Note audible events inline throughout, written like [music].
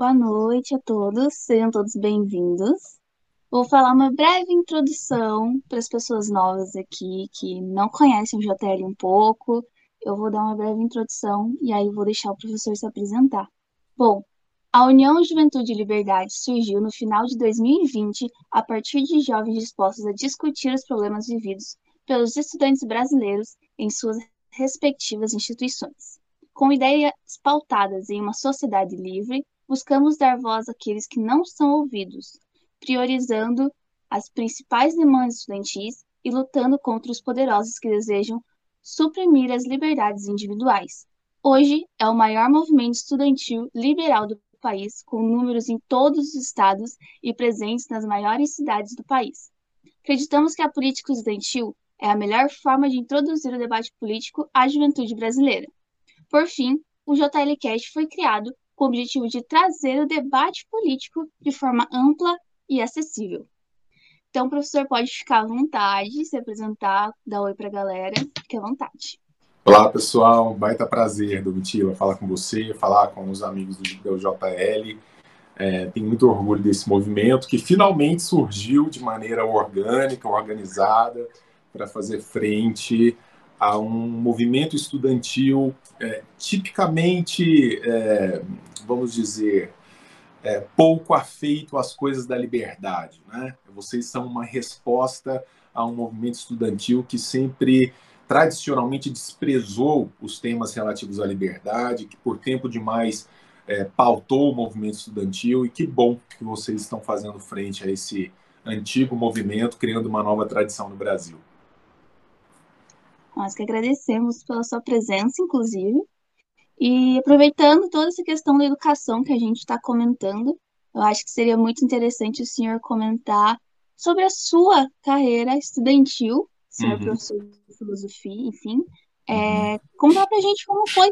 Boa noite a todos, sejam todos bem-vindos. Vou falar uma breve introdução para as pessoas novas aqui que não conhecem o JL um pouco. Eu vou dar uma breve introdução e aí vou deixar o professor se apresentar. Bom, a União Juventude e Liberdade surgiu no final de 2020 a partir de jovens dispostos a discutir os problemas vividos pelos estudantes brasileiros em suas respectivas instituições. Com ideias pautadas em uma sociedade livre, buscamos dar voz àqueles que não são ouvidos, priorizando as principais demandas estudantis e lutando contra os poderosos que desejam suprimir as liberdades individuais. Hoje é o maior movimento estudantil liberal do país, com números em todos os estados e presentes nas maiores cidades do país. Acreditamos que a política estudantil é a melhor forma de introduzir o debate político à juventude brasileira. Por fim, o JLCast foi criado com o objetivo de trazer o debate político de forma ampla e acessível. Então, o professor pode ficar à vontade, se apresentar, dar oi para a galera, fique à vontade. Olá, pessoal, baita prazer, Domitila, falar com você, falar com os amigos do JL. É, tenho muito orgulho desse movimento que finalmente surgiu de maneira orgânica, organizada, para fazer frente a um movimento estudantil é, tipicamente, é, vamos dizer, é, pouco afeito às coisas da liberdade. Né? Vocês são uma resposta a um movimento estudantil que sempre tradicionalmente desprezou os temas relativos à liberdade, que por tempo demais é, pautou o movimento estudantil, e que bom que vocês estão fazendo frente a esse antigo movimento, criando uma nova tradição no Brasil. Nós que agradecemos pela sua presença, inclusive. E aproveitando toda essa questão da educação que a gente está comentando, eu acho que seria muito interessante o senhor comentar sobre a sua carreira estudantil, senhor uhum. professor de filosofia, enfim. É, uhum. Contar pra gente como foi,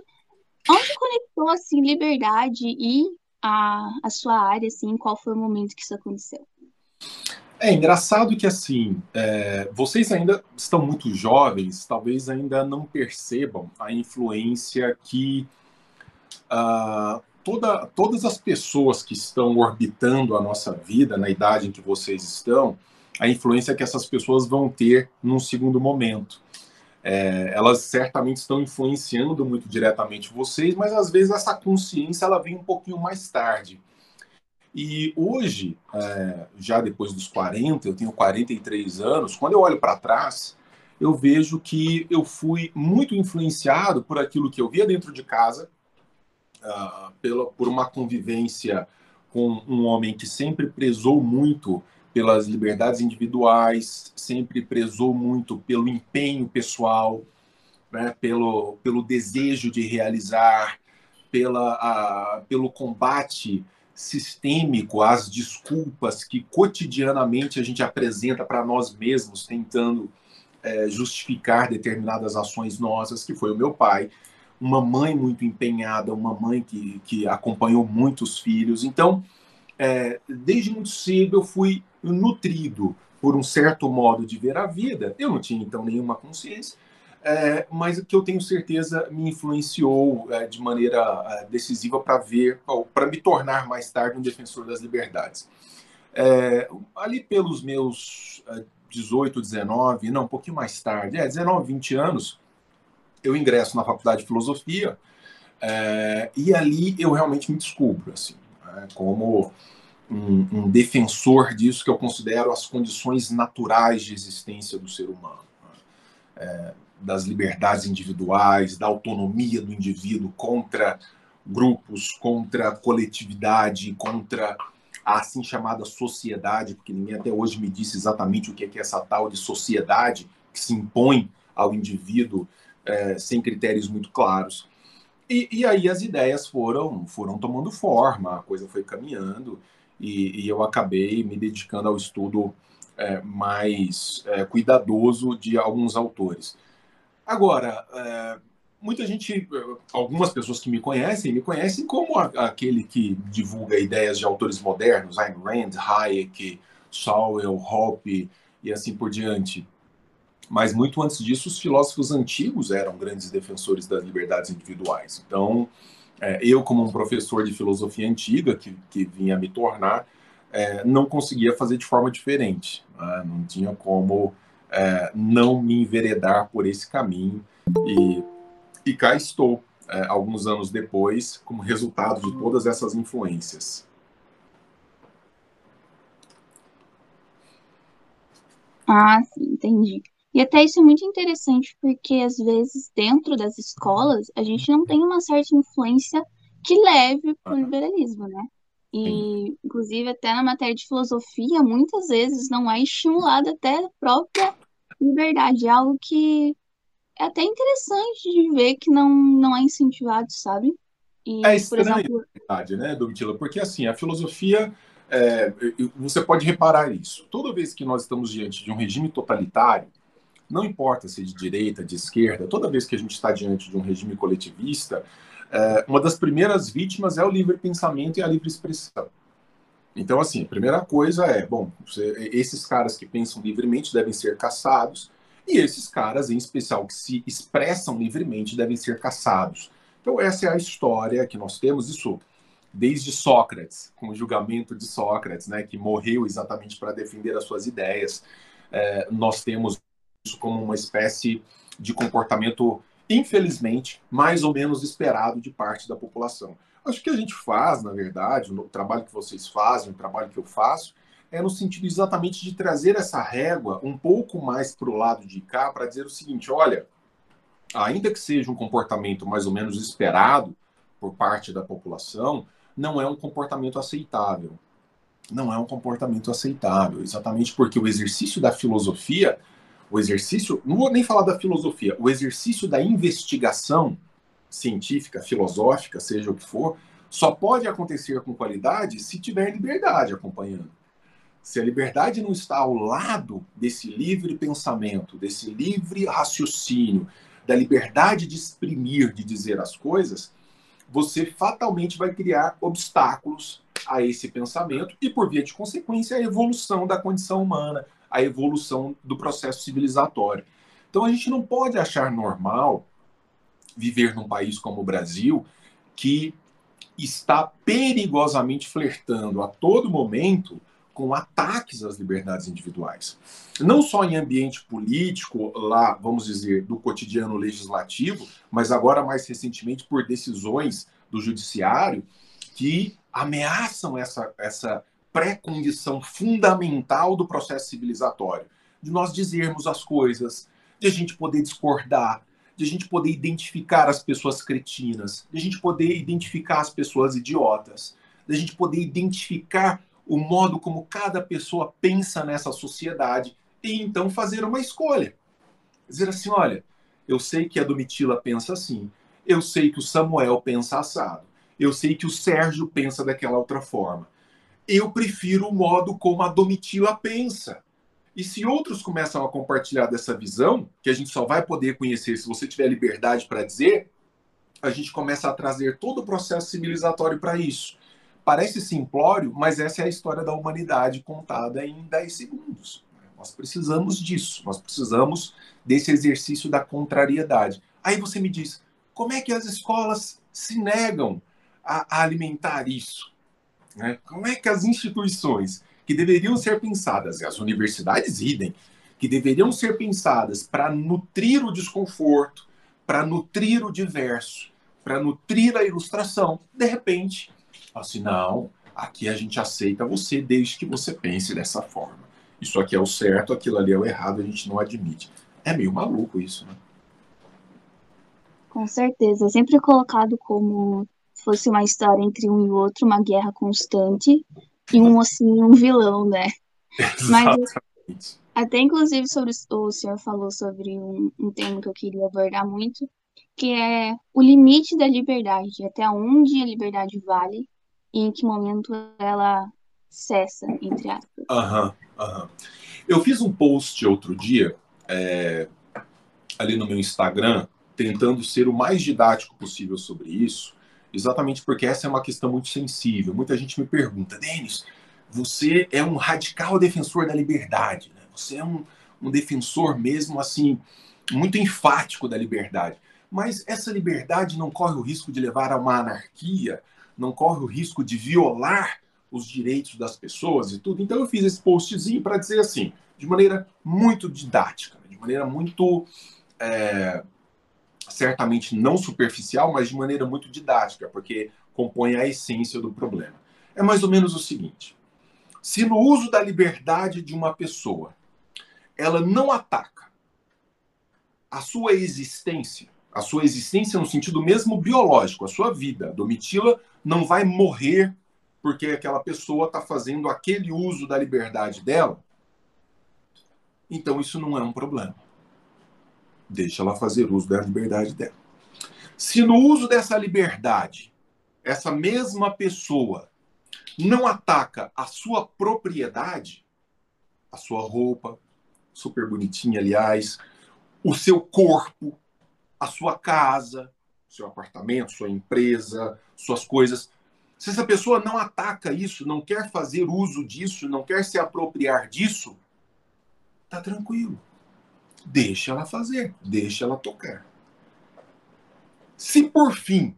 onde conectou, assim, liberdade e a, a sua área, assim, qual foi o momento que isso aconteceu? É engraçado que assim, é, vocês ainda estão muito jovens, talvez ainda não percebam a influência que uh, toda, todas as pessoas que estão orbitando a nossa vida na idade em que vocês estão, a influência que essas pessoas vão ter num segundo momento. É, elas certamente estão influenciando muito diretamente vocês, mas às vezes essa consciência ela vem um pouquinho mais tarde. E hoje, é, já depois dos 40, eu tenho 43 anos, quando eu olho para trás, eu vejo que eu fui muito influenciado por aquilo que eu via dentro de casa, uh, pela, por uma convivência com um homem que sempre prezou muito pelas liberdades individuais, sempre prezou muito pelo empenho pessoal, né, pelo, pelo desejo de realizar, pela, a, pelo combate sistêmico às desculpas que cotidianamente a gente apresenta para nós mesmos, tentando é, justificar determinadas ações nossas, que foi o meu pai, uma mãe muito empenhada, uma mãe que, que acompanhou muitos filhos. Então, é, desde muito cedo eu fui nutrido por um certo modo de ver a vida. Eu não tinha então nenhuma consciência, é, mas que eu tenho certeza me influenciou é, de maneira é, decisiva para ver, para me tornar mais tarde um defensor das liberdades. É, ali pelos meus 18, é, 19, não, um pouquinho mais tarde, é, 19, 20 anos, eu ingresso na faculdade de filosofia é, e ali eu realmente me descubro, assim, né, como um, um defensor disso que eu considero as condições naturais de existência do ser humano. É, das liberdades individuais, da autonomia do indivíduo contra grupos, contra a coletividade, contra a assim chamada sociedade, porque ninguém até hoje me disse exatamente o que é essa tal de sociedade que se impõe ao indivíduo é, sem critérios muito claros. E, e, aí as ideias foram, foram tomando forma, a coisa foi caminhando e, e eu acabei me dedicando ao estudo é, mais é, cuidadoso de alguns autores. Agora, é, muita gente, algumas pessoas que me conhecem, me conhecem como a, aquele que divulga ideias de autores modernos, Ayn Rand, Hayek, Sowell, Hoppe e assim por diante. Mas muito antes disso, os filósofos antigos eram grandes defensores das liberdades individuais. Então, É, eu, como um professor de filosofia antiga, que, que vinha me tornar, é, não conseguia fazer de forma diferente. Né? Não tinha como é, não me enveredar por esse caminho. E, e cá estou, é, alguns anos depois, como resultado de todas essas influências. Ah, sim, entendi. E até isso é muito interessante porque às vezes dentro das escolas a gente não tem uma certa influência que leve para o liberalismo, né? E inclusive até na matéria de filosofia muitas vezes não é estimulada até a própria liberdade, é algo que é até interessante de ver que não, não é incentivado, sabe? E, é estranho, por exemplo... verdade, né, Domitila? Porque assim, a filosofia, é, você pode reparar isso. Toda vez que nós estamos diante de um regime totalitário, não importa se de direita, de esquerda, toda vez que a gente está diante de um regime coletivista, é, uma das primeiras vítimas é o livre pensamento e a livre expressão. Então, assim, a primeira coisa é, bom, você, esses caras que pensam livremente devem ser caçados, e esses caras, em especial, que se expressam livremente, devem ser caçados. Então, essa é a história que nós temos, isso desde Sócrates, com o julgamento de Sócrates, né, que morreu exatamente para defender as suas ideias. É, nós temos isso como uma espécie de comportamento, infelizmente, mais ou menos esperado de parte da população. Acho que a gente faz, na verdade, o trabalho que vocês fazem, o trabalho que eu faço, é no sentido exatamente de trazer essa régua um pouco mais para o lado de cá, para dizer o seguinte: olha, ainda que seja um comportamento mais ou menos esperado por parte da população, não é um comportamento aceitável. Não é um comportamento aceitável, exatamente porque o exercício da filosofia o exercício, não vou nem falar da filosofia, o exercício da investigação científica, filosófica, seja o que for, só pode acontecer com qualidade se tiver liberdade acompanhando. Se a liberdade não está ao lado desse livre pensamento, desse livre raciocínio, da liberdade de exprimir, de dizer as coisas, você fatalmente vai criar obstáculos a esse pensamento e, por via de consequência, a evolução da condição humana, a evolução do processo civilizatório. Então a gente não pode achar normal viver num país como o Brasil que está perigosamente flertando a todo momento com ataques às liberdades individuais. Não só em ambiente político, lá, vamos dizer, do cotidiano legislativo, mas agora mais recentemente por decisões do judiciário que ameaçam essa, essa pré-condição fundamental do processo civilizatório, de nós dizermos as coisas, de a gente poder discordar, de a gente poder identificar as pessoas cretinas, de a gente poder identificar as pessoas idiotas, de a gente poder identificar o modo como cada pessoa pensa nessa sociedade e então fazer uma escolha. Dizer assim, olha, eu sei que a Domitila pensa assim, eu sei que o Samuel pensa assado, eu sei que o Sérgio pensa daquela outra forma eu prefiro o modo como a Domitila pensa. E se outros começam a compartilhar dessa visão, que a gente só vai poder conhecer se você tiver liberdade para dizer, a gente começa a trazer todo o processo civilizatório para isso. Parece simplório, mas essa é a história da humanidade contada em 10 segundos. Nós precisamos disso, nós precisamos desse exercício da contrariedade. Aí você me diz, como é que as escolas se negam a, alimentar isso? Né? Como é que as instituições que deveriam ser pensadas, as universidades idem, que deveriam ser pensadas para nutrir o desconforto, para nutrir o diverso, para nutrir a ilustração, de repente, assim, não, aqui a gente aceita você desde que você pense dessa forma. Isso aqui é o certo, aquilo ali é o errado, a gente não admite. É meio maluco isso, né? Com certeza. Sempre colocado como fosse uma história entre um e outro, uma guerra constante, e um mocinho um vilão, né? [laughs] Mas até inclusive sobre o senhor falou sobre um, um tema que eu queria abordar muito, que é o limite da liberdade, até onde a liberdade vale e em que momento ela cessa, entre aspas. Aham, aham. Eu fiz um post outro dia, é, ali no meu Instagram, tentando ser o mais didático possível sobre isso, exatamente porque essa é uma questão muito sensível. Muita gente me pergunta, Denis, você é um radical defensor da liberdade, né? você é um, um defensor mesmo assim, muito enfático da liberdade. mas essa liberdade não corre o risco de levar a uma anarquia, não corre o risco de violar os direitos das pessoas e tudo. Então eu fiz esse postzinho para dizer assim, de maneira muito didática, de maneira muito é, certamente não superficial, mas de maneira muito didática, porque compõe a essência do problema. É mais ou menos o seguinte: se no uso da liberdade de uma pessoa ela não ataca a sua existência, a sua existência no sentido mesmo biológico, a sua vida, Domitila não vai morrer porque aquela pessoa está fazendo aquele uso da liberdade dela, então isso não é um problema. Deixa ela fazer uso da liberdade dela. Se no uso dessa liberdade, essa mesma pessoa não ataca a sua propriedade, a sua roupa, super bonitinha, aliás, o seu corpo, a sua casa, seu apartamento, sua empresa, suas coisas. Se essa pessoa não ataca isso, não quer fazer uso disso, não quer se apropriar disso, tá tranquilo. Deixa ela fazer, deixa ela tocar. Se por fim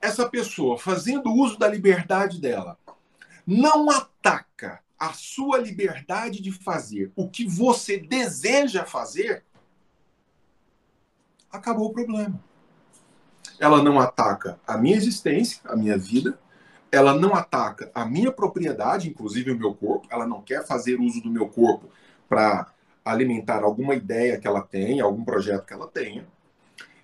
essa pessoa, fazendo uso da liberdade dela, não ataca a sua liberdade de fazer o que você deseja fazer, acabou o problema. Ela não ataca a minha existência, a minha vida, ela não ataca a minha propriedade, inclusive o meu corpo, ela não quer fazer uso do meu corpo para alimentar alguma ideia que ela tenha, algum projeto que ela tenha,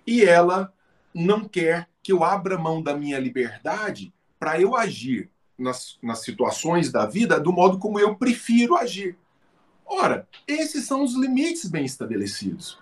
e ela não quer que eu abra mão da minha liberdade para eu agir nas, nas situações da vida do modo como eu prefiro agir. Ora, esses são os limites bem estabelecidos.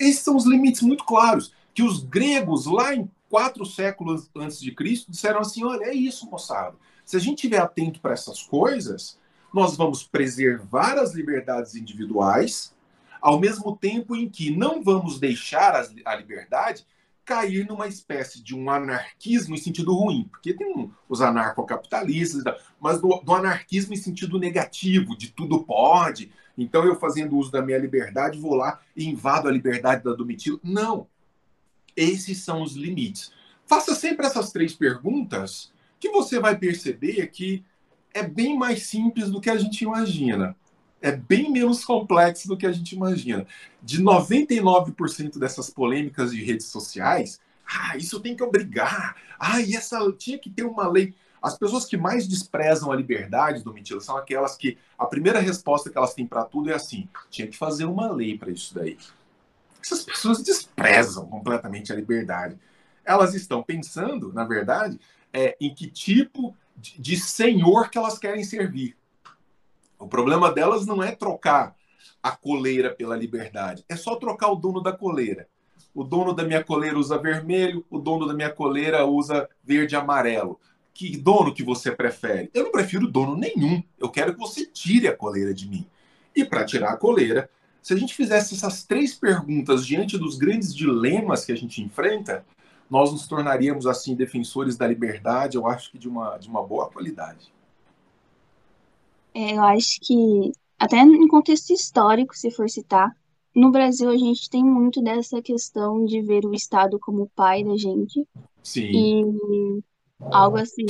Esses são os limites muito claros que os gregos lá em quatro séculos antes de Cristo disseram assim: olha, é isso, moçada. Se a gente estiver atento para essas coisas, nós vamos preservar as liberdades individuais, ao mesmo tempo em que não vamos deixar a liberdade cair numa espécie de um anarquismo em sentido ruim, porque tem um, os anarcocapitalistas, mas do, do, anarquismo em sentido negativo, de tudo pode, então eu fazendo uso da minha liberdade vou lá e invado a liberdade da Domitila. Não. Esses são os limites. Faça sempre essas três perguntas que você vai perceber que é bem mais simples do que a gente imagina é bem menos complexo do que a gente imagina. De 99% dessas polêmicas de redes sociais, ah, isso tem que obrigar. Ah, e essa tinha que ter uma lei. As pessoas que mais desprezam a liberdade, Domitila, são aquelas que a primeira resposta que elas têm para tudo é assim: tinha que fazer uma lei para isso daí. Essas pessoas desprezam completamente a liberdade. Elas estão pensando, na verdade, é, em que tipo de, de senhor que elas querem servir. O problema delas não é trocar a coleira pela liberdade, é só trocar o dono da coleira. O dono da minha coleira usa vermelho, o dono da minha coleira usa verde e amarelo. Que dono que você prefere? Eu não prefiro dono nenhum. Eu quero que você tire a coleira de mim. E para tirar a coleira, se a gente fizesse essas três perguntas diante dos grandes dilemas que a gente enfrenta, nós nos tornaríamos assim defensores da liberdade, eu acho que de uma, de uma boa qualidade. É, eu acho que, até em contexto histórico, se for citar, no Brasil a gente tem muito dessa questão de ver o Estado como pai da gente. Sim. E algo assim,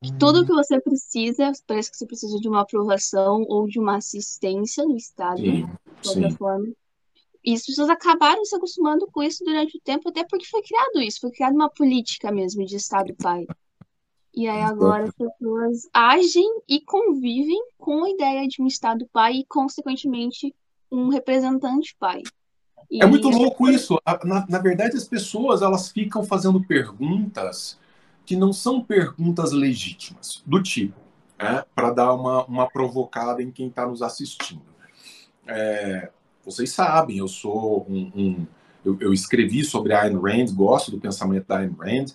que tudo que você precisa, parece que você precisa de uma aprovação ou de uma assistência do Estado, sim, de outra sim. forma. E as pessoas acabaram se acostumando com isso durante o tempo, até porque foi criado isso, foi criada uma política mesmo de Estado pai. E aí agora as pessoas agem e convivem com a ideia de um Estado pai e, consequentemente, um representante pai. E É muito louco isso. Na, na verdade, as pessoas elas ficam fazendo perguntas que não são perguntas legítimas, do tipo, é, para dar uma, uma provocada em quem está nos assistindo. É, vocês sabem, eu sou um. um eu, eu, escrevi sobre a Ayn Rand, gosto do pensamento da Ayn Rand,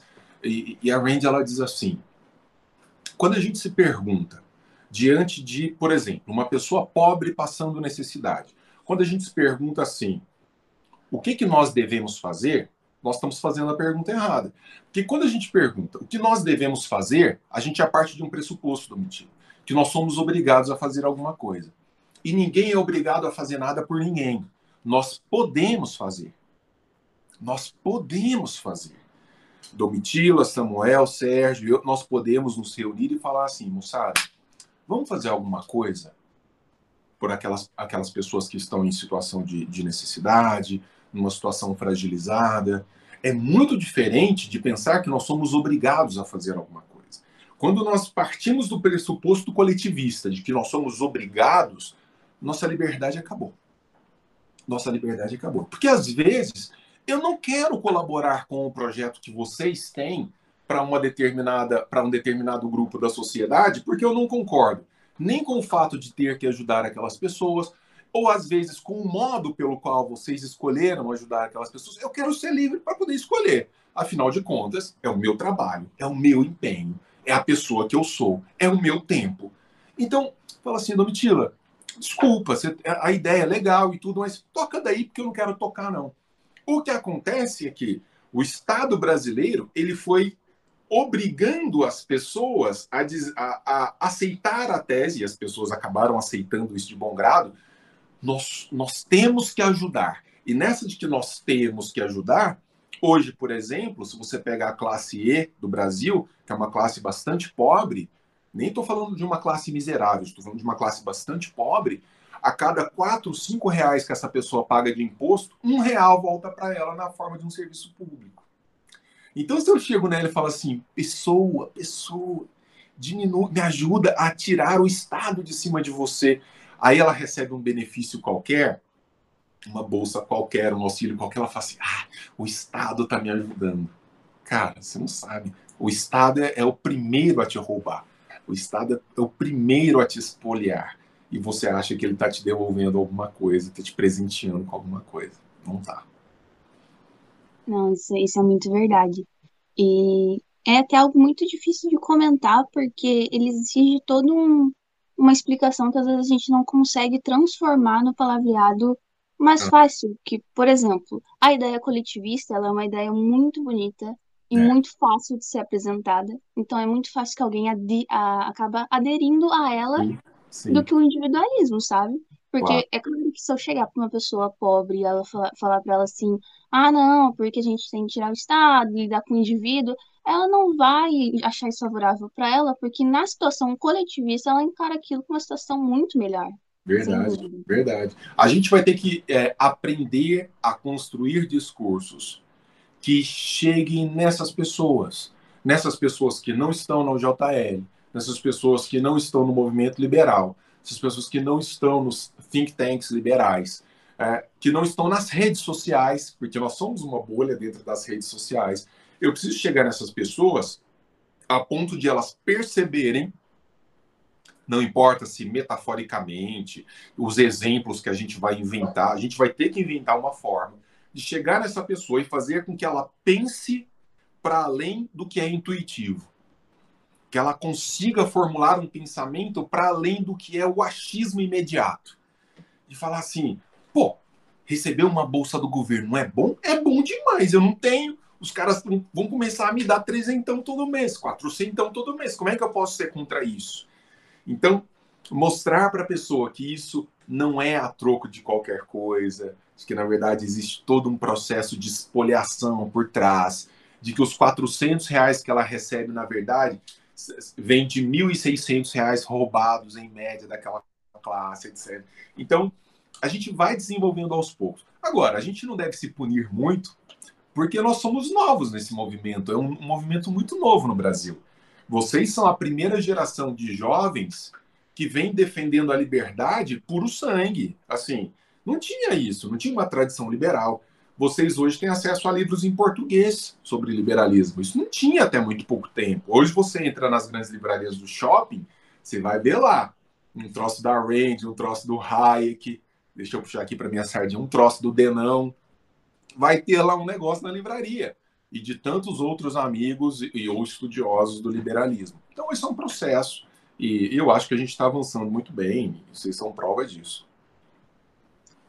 e, e a Rand ela diz assim: quando a gente se pergunta, diante de, por exemplo, uma pessoa pobre passando necessidade, quando a gente se pergunta assim, o que, que nós devemos fazer, nós estamos fazendo a pergunta errada. Porque quando a gente pergunta o que nós devemos fazer, a gente é parte de um pressuposto motivo, que nós somos obrigados a fazer alguma coisa. E ninguém é obrigado a fazer nada por ninguém. Nós podemos fazer. Nós podemos fazer. Domitila, Samuel, Sérgio, eu, nós podemos nos reunir e falar assim, moçada, vamos fazer alguma coisa por aquelas, aquelas pessoas que estão em situação de, de necessidade, numa situação fragilizada. É muito diferente de pensar que nós somos obrigados a fazer alguma coisa. Quando nós partimos do pressuposto coletivista de que nós somos obrigados, nossa liberdade acabou. Nossa liberdade acabou. Porque às vezes eu não quero colaborar com o projeto que vocês têm para uma determinada para um determinado grupo da sociedade, porque eu não concordo nem com o fato de ter que ajudar aquelas pessoas, ou às vezes com o modo pelo qual vocês escolheram ajudar aquelas pessoas. Eu quero ser livre para poder escolher. Afinal de contas, é o meu trabalho, é o meu empenho, é a pessoa que eu sou, é o meu tempo. Então, fala assim, Domitila, desculpa, a ideia é legal e tudo, mas toca daí porque eu não quero tocar, não. O que acontece é que o Estado brasileiro ele foi obrigando as pessoas a, a, a, aceitar a tese, e as pessoas acabaram aceitando isso de bom grado. Nós, nós temos que ajudar. E nessa de que nós temos que ajudar, hoje, por exemplo, se você pegar a classe E do Brasil, que é uma classe bastante pobre, nem estou falando de uma classe miserável, estou falando de uma classe bastante pobre, a cada quatro, cinco reais que essa pessoa paga de imposto, um real volta para ela na forma de um serviço público. Então, se eu chego nela e falo assim, pessoa, pessoa, diminui, me ajuda a tirar o Estado de cima de você, aí ela recebe um benefício qualquer, uma bolsa qualquer, um auxílio qualquer, ela fala assim, ah, o Estado está me ajudando. Cara, você não sabe. O Estado é, é o primeiro a te roubar. O Estado é o primeiro a te espoliar e você acha que ele está te devolvendo alguma coisa, está te presenteando com alguma coisa. Não tá. Não, isso, isso é muito verdade. E é até algo muito difícil de comentar, porque ele exige toda um, uma explicação que às vezes a gente não consegue transformar no palavreado mais ah. fácil. Que, por exemplo, a ideia coletivista ela é uma ideia muito bonita e é. muito fácil de ser apresentada. Então é muito fácil que alguém adi a, acaba aderindo a ela Sim. Sim. do que o individualismo, sabe? Porque claro. é claro que se eu chegar para uma pessoa pobre e ela falar, falar para ela assim, ah, não, porque a gente tem que tirar o Estado, lidar com o indivíduo, ela não vai achar isso favorável para ela, porque na situação coletivista ela encara aquilo como uma situação muito melhor. Verdade, verdade. A gente vai ter que é, aprender a construir discursos que cheguem nessas pessoas, nessas pessoas que não estão no JL, nessas pessoas que não estão no movimento liberal, essas pessoas que não estão nos think tanks liberais, é, que não estão nas redes sociais, porque nós somos uma bolha dentro das redes sociais. Eu preciso chegar nessas pessoas a ponto de elas perceberem, não importa se metaforicamente, os exemplos que a gente vai inventar, a gente vai ter que inventar uma forma de chegar nessa pessoa e fazer com que ela pense para além do que é intuitivo que ela consiga formular um pensamento para além do que é o achismo imediato. E falar assim, pô, receber uma bolsa do governo é bom? É bom demais, eu não tenho. Os caras vão começar a me dar trezentão todo mês, quatrocentão todo mês. Como é que eu posso ser contra isso? Então, mostrar para a pessoa que isso não é a troco de qualquer coisa, que na verdade existe todo um processo de espoliação por trás, de que os 400 reais que ela recebe, na verdade, vem de R$ 1.600 roubados em média daquela classe, etc. Então, a gente vai desenvolvendo aos poucos. Agora, a gente não deve se punir muito, porque nós somos novos nesse movimento. É um, um movimento muito novo no Brasil. Vocês são a primeira geração de jovens que vem defendendo a liberdade puro sangue. Assim, não tinha isso, não tinha uma tradição liberal vocês hoje têm acesso a livros em português sobre liberalismo. Isso não tinha até muito pouco tempo. Hoje você entra nas grandes livrarias do shopping, você vai ver lá um troço da Range, um troço do Hayek, deixa eu puxar aqui para minha sardinha, um troço do Denão. Vai ter lá um negócio na livraria e de tantos outros amigos e, ou estudiosos do liberalismo. Então, esse é um processo e eu acho que a gente está avançando muito bem. Vocês são prova disso.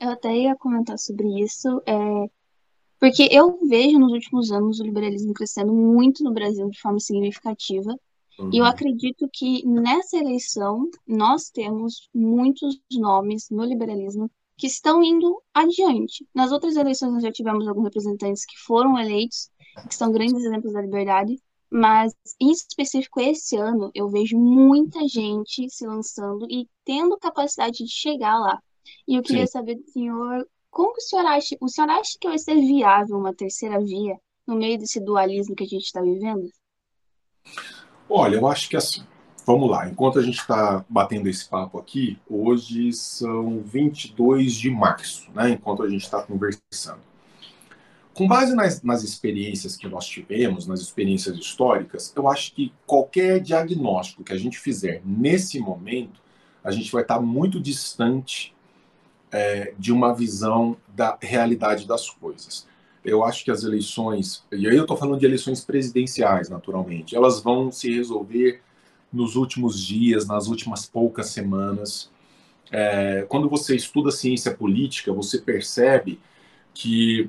Eu até ia comentar sobre isso. É, porque eu vejo nos últimos anos o liberalismo crescendo muito no Brasil de forma significativa. Uhum. E eu uhum. acredito que nessa eleição nós temos muitos nomes no liberalismo que estão indo adiante. Nas outras eleições nós já tivemos alguns representantes que foram eleitos, que são grandes exemplos da liberdade, mas em específico esse ano eu vejo muita gente se lançando e tendo capacidade de chegar lá. E eu queria Sim. saber do senhor, como o senhor acha, o senhor acha que vai ser viável uma terceira via no meio desse dualismo que a gente está vivendo? Olha, eu acho que assim, vamos lá, enquanto a gente está batendo esse papo aqui, hoje são 22 de março, né, enquanto a gente está conversando. Com base nas, nas, experiências que nós tivemos, nas experiências históricas, eu acho que qualquer diagnóstico que a gente fizer nesse momento, a gente vai estar tá muito distante é, de uma visão da realidade das coisas eu acho que as eleições, e aí eu estou falando de eleições presidenciais, naturalmente, elas vão se resolver nos últimos dias, nas últimas poucas semanas. É, quando você estuda ciência política, você percebe que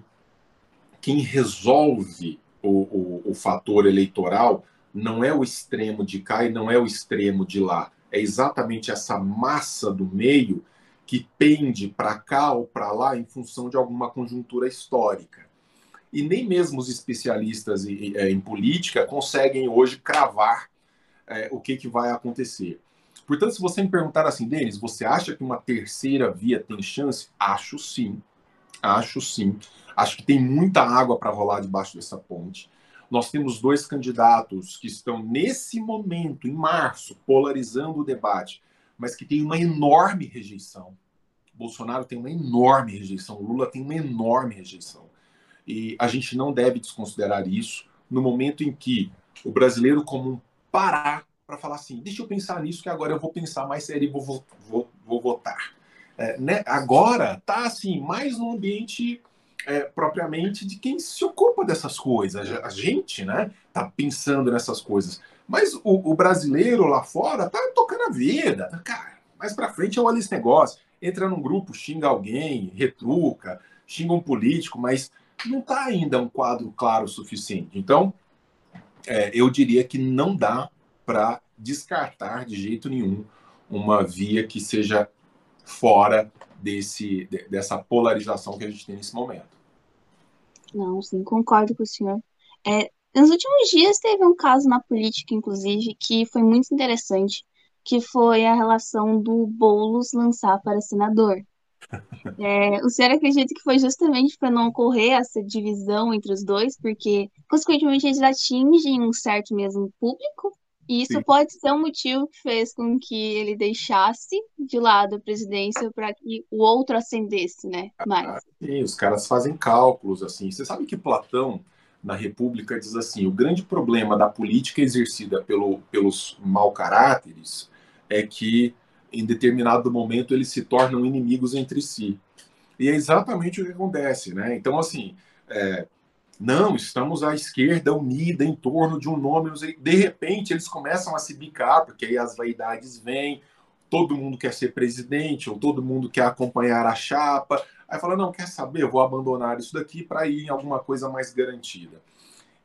quem resolve o, o, o fator eleitoral não é o extremo de cá e não é o extremo de lá. É exatamente essa massa do meio que pende para cá ou para lá em função de alguma conjuntura histórica e nem mesmo os especialistas em, é, em política conseguem hoje cravar é, o que, que vai acontecer. Portanto, se você me perguntar assim, Denis, você acha que uma terceira via tem chance? Acho sim. Acho sim. Acho que tem muita água para rolar debaixo dessa ponte. Nós temos dois candidatos que estão nesse momento, em março, polarizando o debate, mas que tem uma enorme rejeição. Bolsonaro tem uma enorme rejeição, Lula tem uma enorme rejeição. E a gente não deve desconsiderar isso no momento em que o brasileiro comum parar para falar assim: deixa eu pensar nisso, que agora eu vou pensar mais sério e vou, vou, vou votar. É, né? Agora tá assim, mais no ambiente é, propriamente de quem se ocupa dessas coisas. A gente, né, tá pensando nessas coisas. Mas o, o brasileiro lá fora tá tocando a vida. Cara, mais para frente eu olho esse negócio. Entra num grupo, xinga alguém, retruca, xinga um político, mas não está ainda um quadro claro o suficiente. Então, é, eu diria que não dá para descartar de jeito nenhum uma via que seja fora desse, dessa polarização que a gente tem nesse momento. Não, sim, concordo com o senhor. É, nos últimos dias teve um caso na política, inclusive, que foi muito interessante, que foi a relação do Boulos lançar para senador. [laughs] É, o senhor acredita que foi justamente para não ocorrer essa divisão entre os dois, porque, consequentemente, eles atingem um certo mesmo público, e isso Sim. pode ser um motivo que fez com que ele deixasse de lado a presidência para que o outro ascendesse, né? Mais. sim, os caras fazem cálculos assim. Você sabe que Platão, na República, diz assim: o grande problema da política exercida pelo, pelos mau caráteres é que em determinado momento eles se tornam inimigos entre si. E é exatamente o que acontece, né? Então, assim, é, não, estamos à esquerda unida em torno de um nome, de repente eles começam a se bicar, porque aí as vaidades vêm, todo mundo quer ser presidente, ou todo mundo quer acompanhar a chapa, aí fala, não, quer saber, vou abandonar isso daqui para ir em alguma coisa mais garantida.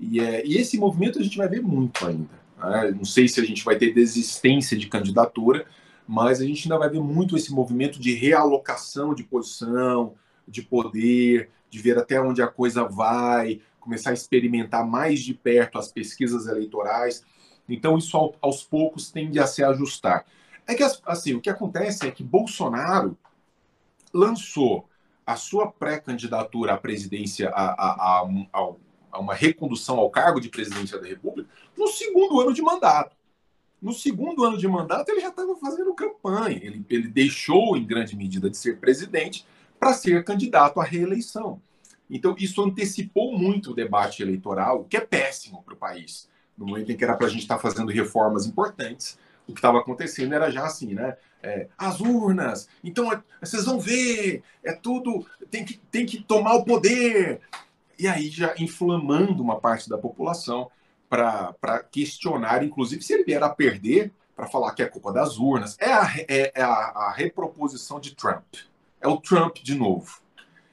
E, é, e esse movimento a gente vai ver muito ainda. Né? Não sei se a gente vai ter desistência de candidatura, mas a gente ainda vai ver muito esse movimento de realocação de posição, de poder, de ver até onde a coisa vai, começar a experimentar mais de perto as pesquisas eleitorais. Então, isso aos poucos tende a se ajustar. É que, assim, o que acontece é que Bolsonaro lançou a sua pré-candidatura à presidência, a, a, a, a, uma recondução ao cargo de presidência da República, no segundo ano de mandato. No segundo ano de mandato, ele já estava fazendo campanha. Ele, ele deixou, em grande medida, de ser presidente para ser candidato à reeleição. Então, isso antecipou muito o debate eleitoral, o que é péssimo para o país. No momento em que era para a gente estar tá fazendo reformas importantes, o que estava acontecendo era já assim, né? É, as urnas, então é, vocês vão ver, é tudo, tem que, tem que tomar o poder. E aí já inflamando uma parte da população para questionar, inclusive, se ele vier a perder, para falar que é culpa das urnas. É, a, é, é a, a, reproposição de Trump. É o Trump de novo.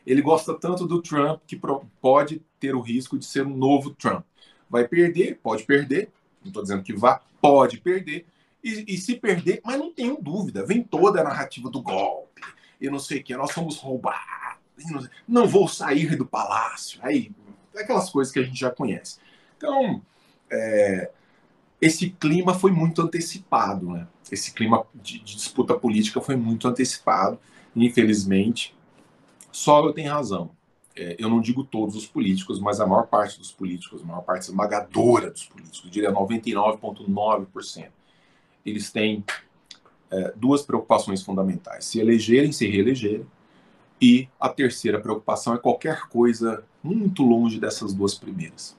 Ele gosta tanto do Trump que pode ter o risco de ser um novo Trump. Vai perder, pode perder, não estou dizendo que vá, pode perder. E, e, se perder, mas não tenho dúvida, vem toda a narrativa do golpe. e não sei o que, nós fomos roubados, não vou sair do palácio. Aí, aquelas coisas que a gente já conhece. Então, é, esse clima foi muito antecipado, né? Esse clima de, de disputa política foi muito antecipado, infelizmente. Só eu tenho razão. É, eu não digo todos os políticos, mas a maior parte dos políticos, a maior parte esmagadora dos políticos, eu diria 99,9%, eles têm é, duas preocupações fundamentais: se elegerem, se reelegerem, e a terceira preocupação é qualquer coisa muito longe dessas duas primeiras.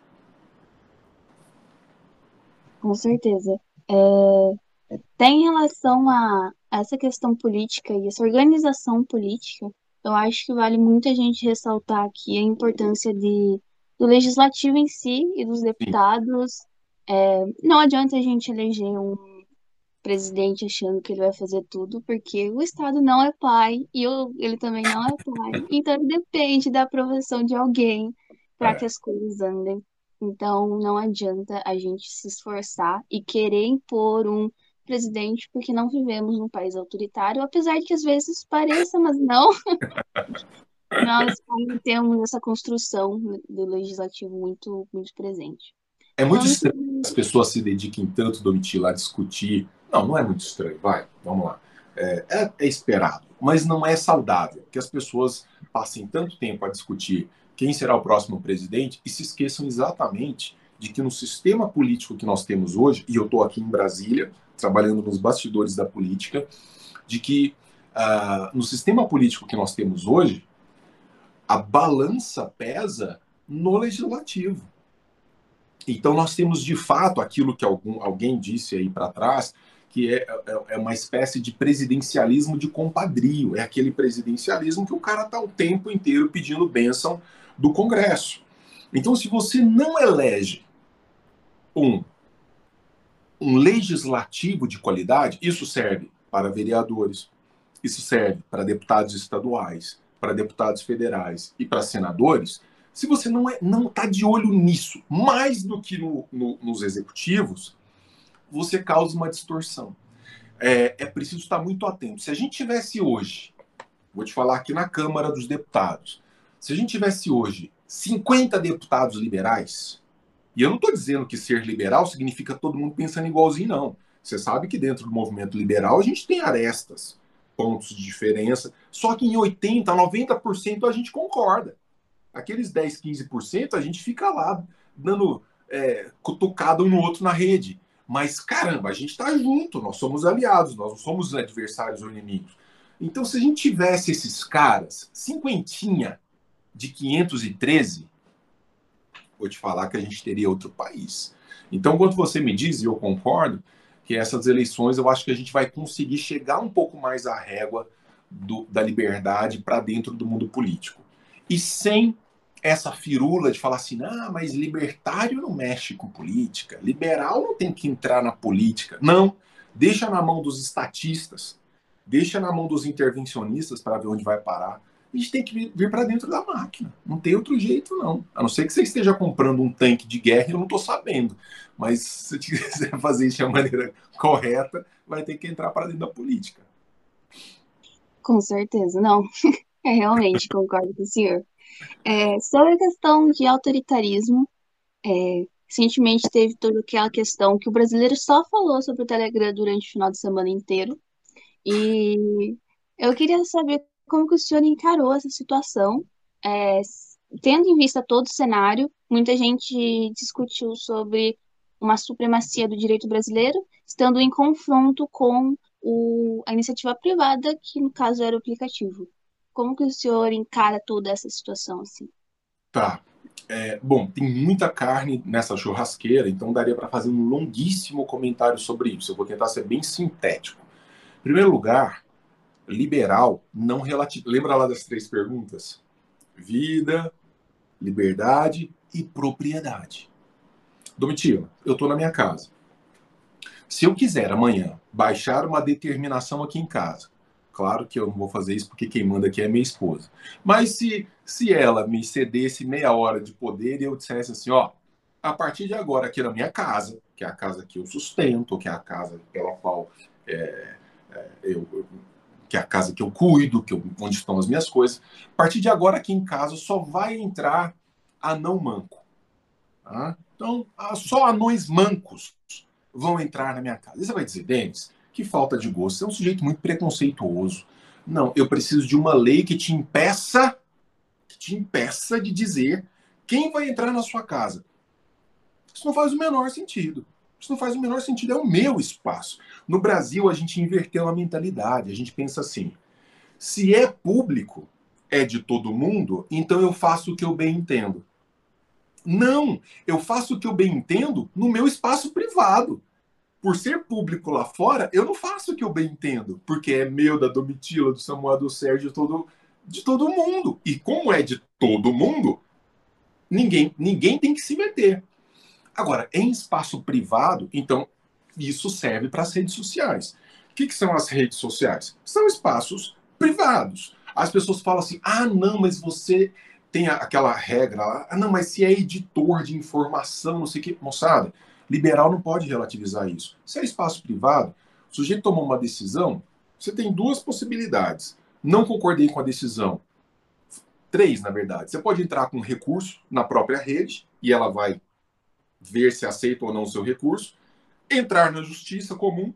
Com certeza. É, tem relação a essa questão política e essa organização política, eu acho que vale muito a gente ressaltar aqui a importância de, do legislativo em si e dos deputados. É, não adianta a gente eleger um presidente achando que ele vai fazer tudo, porque o Estado não é pai e eu, ele também não é pai. Então depende da aprovação de alguém para é. que as coisas andem. Então não adianta a gente se esforçar e querer impor um presidente, porque não vivemos num país autoritário, apesar de que às vezes pareça, mas não. [laughs] Nós temos essa construção do legislativo muito, muito presente. É muito então, estranho que as pessoas se dediquem tanto, Domitila, a discutir. Não, não é muito estranho, vai, vamos lá. É, é, é esperado, mas não é saudável que as pessoas passem tanto tempo a discutir quem será o próximo presidente e se esqueçam exatamente de que no sistema político que nós temos hoje, e eu estou aqui em Brasília, trabalhando nos bastidores da política, de que uh, no sistema político que nós temos hoje, a balança pesa no legislativo. Então nós temos de fato aquilo que algum, alguém disse aí para trás, que é, é, é, uma espécie de presidencialismo de compadrio. É aquele presidencialismo que o cara está o tempo inteiro pedindo bênção do Congresso. Então, se você não elege um, um legislativo de qualidade, isso serve para vereadores, isso serve para deputados estaduais, para deputados federais e para senadores, se você não é, não está de olho nisso, mais do que no, no, nos executivos, você causa uma distorção. É, é preciso estar muito atento. Se a gente tivesse hoje, vou te falar aqui na Câmara dos Deputados, se a gente tivesse hoje 50 deputados liberais, e eu não estou dizendo que ser liberal significa todo mundo pensando igualzinho, não. Você sabe que dentro do movimento liberal a gente tem arestas, pontos de diferença, só que em 80%, 90% a gente concorda. Aqueles 10, 15% a gente fica lá dando é, cutucado um no outro na rede. Mas caramba, a gente está junto, nós somos aliados, nós não somos adversários ou inimigos. Então, se a gente tivesse esses caras, cinquentinha de 513, vou te falar que a gente teria outro país. Então, quando você me diz, e eu concordo, que essas eleições eu acho que a gente vai conseguir chegar um pouco mais à régua do, da liberdade para dentro do mundo político. E sem essa firula de falar assim, ah, mas libertário não mexe com política, liberal não tem que entrar na política. Não, deixa na mão dos estatistas, deixa na mão dos intervencionistas para ver onde vai parar. A gente tem que vir para dentro da máquina. Não tem outro jeito, não. A não ser que você esteja comprando um tanque de guerra, eu não estou sabendo. Mas se você quiser [laughs] fazer isso de maneira correta, vai ter que entrar para dentro da política. Com certeza, não. [laughs] É, realmente, concordo com o senhor. É, sobre a questão de autoritarismo, é, recentemente teve toda aquela questão que o brasileiro só falou sobre o Telegram durante o final de semana inteiro. E eu queria saber como que o senhor encarou essa situação, é, tendo em vista todo o cenário, muita gente discutiu sobre uma supremacia do direito brasileiro, estando em confronto com o, a iniciativa privada, que no caso era o aplicativo. Como que o senhor encara toda essa situação assim? Tá. É, bom, tem muita carne nessa churrasqueira, então daria para fazer um longuíssimo comentário sobre isso. Eu vou tentar ser bem sintético. Em primeiro lugar, liberal não relativo. Lembra lá das três perguntas? Vida, liberdade e propriedade. Domitila, eu estou na minha casa. Se eu quiser amanhã baixar uma determinação aqui em casa Claro que eu não vou fazer isso porque quem manda aqui é minha esposa. Mas se, se ela me cedesse meia hora de poder e eu dissesse assim, ó, a partir de agora aqui na minha casa, que é a casa que eu sustento, que é a casa pela qual é, é, eu, que é a casa que eu cuido, que eu, onde estão as minhas coisas. A partir de agora, aqui em casa, só vai entrar anão manco. Tá? Então, só anões mancos vão entrar na minha casa. E você vai dizer, Denis, que falta de gosto. Você é um sujeito muito preconceituoso. Não, eu preciso de uma lei que te impeça, que te impeça de dizer quem vai entrar na sua casa. Isso não faz o menor sentido. Isso não faz o menor sentido, é o meu espaço. No Brasil, a gente inverteu a mentalidade. A gente pensa assim: se é público, é de todo mundo, então eu faço o que eu bem entendo. Não, eu faço o que eu bem entendo no meu espaço privado. Por ser público lá fora, eu não faço o que eu bem entendo, porque é meu, da Domitila, do Samuel, do Sérgio, todo, de todo mundo. E como é de todo mundo, ninguém, ninguém tem que se meter. Agora, em espaço privado, então, isso serve para as redes sociais. O que, que são as redes sociais? São espaços privados. As pessoas falam assim: ah, não, mas você tem aquela regra lá. Ah, não, mas se é editor de informação, não sei o que. Moçada, liberal não pode relativizar isso. Se é espaço privado, o sujeito tomou uma decisão, você tem duas possibilidades. Não concordei com a decisão. Três, na verdade. Você pode entrar com recurso na própria rede e ela vai ver se aceita ou não o seu recurso, entrar na justiça comum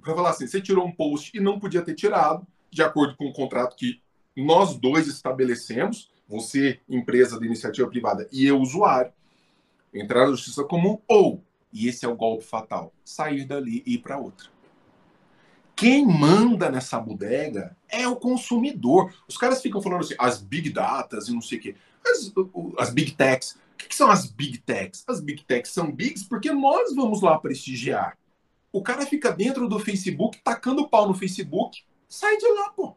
para falar assim: você tirou um post e não podia ter tirado, de acordo com o contrato que nós dois estabelecemos, você, empresa de iniciativa privada, e eu, usuário, entrar na justiça comum, ou, e esse é o golpe fatal, sair dali e ir para outra. Quem manda nessa bodega é o consumidor. Os caras ficam falando assim, as big datas e não sei o quê. As, as big techs. O que, que são as big techs? As big techs são bigs porque nós vamos lá prestigiar. O cara fica dentro do Facebook, tacando pau no Facebook, sai de lá, pô.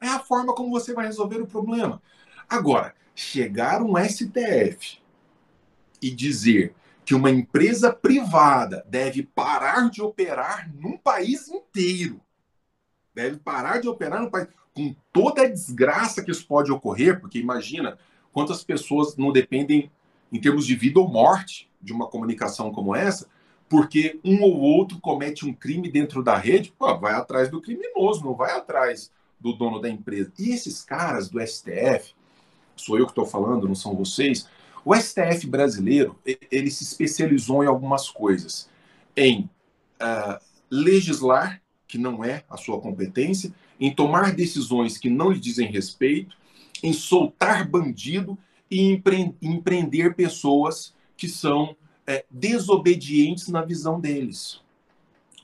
É a forma como você vai resolver o problema. Agora, chegar um STF e dizer que uma empresa privada deve parar de operar num país inteiro, deve parar de operar no país, com toda a desgraça que isso pode ocorrer, porque imagina quantas pessoas não dependem em termos de vida ou morte de uma comunicação como essa, porque um ou outro comete um crime dentro da rede, pô, vai atrás do criminoso, não vai atrás do dono da empresa. E esses caras do STF, sou eu que estou falando, não são vocês, o STF brasileiro, ele se especializou em algumas coisas. Em uh, legislar, que não é a sua competência, em tomar decisões que não lhe dizem respeito, em soltar bandido e empreender pessoas que são é, desobedientes na visão deles.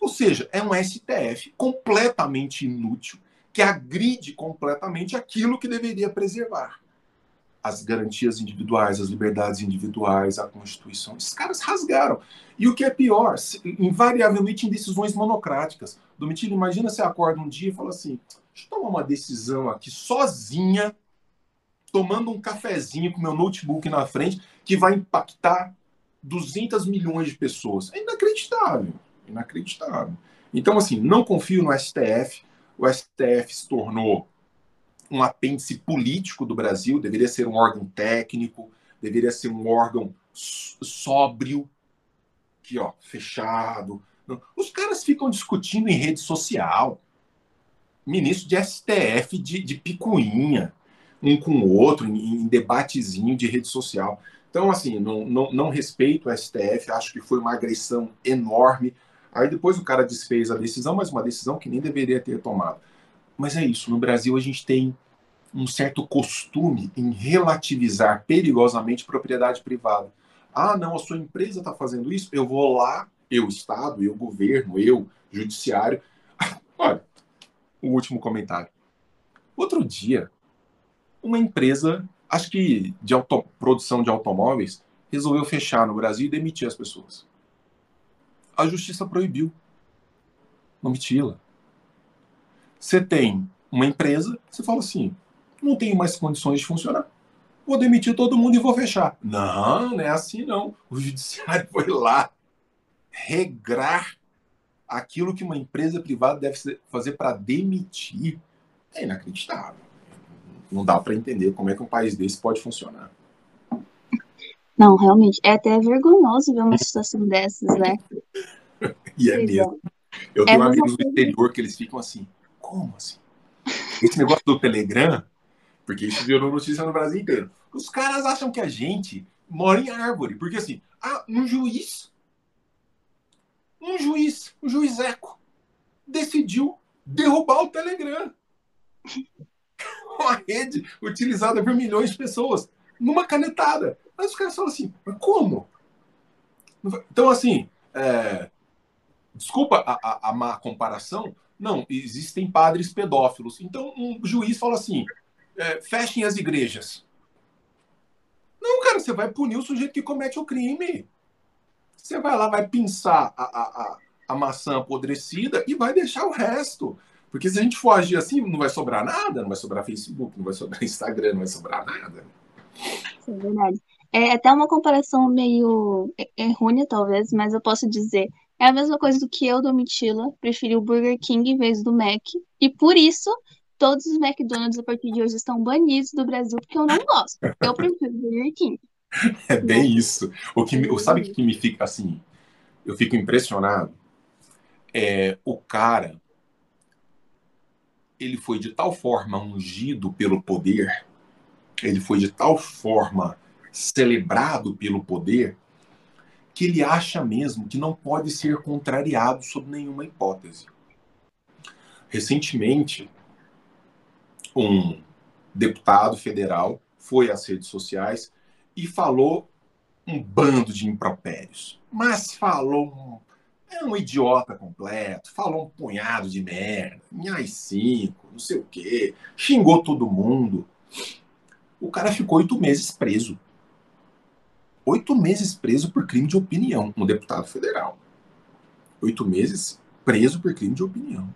Ou seja, é um STF completamente inútil, que agride completamente aquilo que deveria preservar. As garantias individuais, as liberdades individuais, a Constituição. Esses caras rasgaram. E o que é pior, invariavelmente em decisões monocráticas. Domitila, imagina você acorda um dia e fala assim: deixa eu tomar uma decisão aqui sozinha tomando um cafezinho com meu notebook na frente, que vai impactar 200 milhões de pessoas. É inacreditável. Inacreditável. Então, assim, não confio no STF. O STF se tornou um apêndice político do Brasil, deveria ser um órgão técnico, deveria ser um órgão sóbrio, que ó, fechado. Os caras ficam discutindo em rede social. Ministro de STF de, de picuinha um com o outro, em, em debatezinho de rede social. Então, assim, não, não, não respeito o STF, acho que foi uma agressão enorme. Aí depois o cara desfez a decisão, mas uma decisão que nem deveria ter tomado. Mas é isso, no Brasil a gente tem um certo costume em relativizar perigosamente propriedade privada. Ah, não, a sua empresa está fazendo isso, eu vou lá, eu, Estado, eu, governo, eu, judiciário. [laughs] Olha, o último comentário. Outro dia, uma empresa, acho que de auto, produção de automóveis, resolveu fechar no Brasil e demitir as pessoas. A justiça proibiu. Domitila. Você tem uma empresa, você fala assim: não tenho mais condições de funcionar. Vou demitir todo mundo e vou fechar. Não, não é assim não. O judiciário [laughs] foi lá regrar aquilo que uma empresa privada deve fazer para demitir. É inacreditável não dá para entender como é que um país desse pode funcionar. Não, realmente, é até vergonhoso ver uma situação dessas, né? [laughs] e é mesmo. Eu tenho é amigos do exterior que eles ficam assim, como assim? Esse negócio do Telegram, porque isso virou notícia no Brasil inteiro. Os caras acham que a gente mora em árvore, porque assim, ah, um juiz, um juiz, um juiz eco, decidiu derrubar o Telegram. [laughs] Uma rede utilizada por milhões de pessoas, numa canetada. Mas os caras falam assim, mas como? Então, assim, é, desculpa a, a, a má comparação, não, existem padres pedófilos. Então, um juiz fala assim: é, fechem as igrejas. Não, cara, você vai punir o sujeito que comete o crime. Você vai lá, vai pinçar a, a, a, maçã apodrecida e vai deixar o resto. Porque se a gente for agir assim, não vai sobrar nada, não vai sobrar Facebook, não vai sobrar [laughs] Instagram, não vai sobrar nada. É verdade. É até uma comparação meio errônea, talvez, mas eu posso dizer. É a mesma coisa do que eu, Domitila, preferi o Burger King em vez do Mac. E por isso, todos os McDonald's a partir de hoje estão banidos do Brasil, porque eu não gosto. Eu prefiro o Burger King. [laughs] É bem isso. O que me, sabe o que me fica assim? Eu fico impressionado. É o cara. Ele foi de tal forma ungido pelo poder, ele foi de tal forma celebrado pelo poder que ele acha mesmo que não pode ser contrariado sob nenhuma hipótese. Recentemente, um deputado federal foi às redes sociais e falou um bando de impropérios. Mas falou um, é um idiota completo, falou um punhado de merda, minhas cinco, não sei o quê, xingou todo mundo. O cara ficou oito meses preso oito meses preso por crime de opinião, um deputado federal. Oito meses preso por crime de opinião.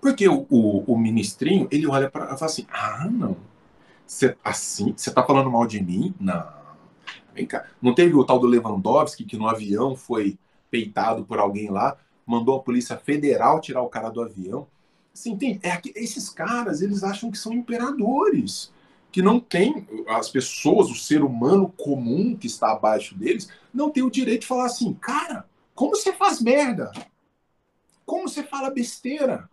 Porque o, o, o ministrinho, ele olha para fala assim: ah, não. Cê, assim, você tá falando mal de mim? Não. Vem cá. Não teve o tal do Lewandowski que no avião foi peitado por alguém lá, mandou a Polícia Federal tirar o cara do avião. Assim, tem, é, esses caras, eles acham que são imperadores que não tem, as pessoas, o ser humano comum que está abaixo deles, não tem o direito de falar assim, cara, como você faz merda? Como você fala besteira?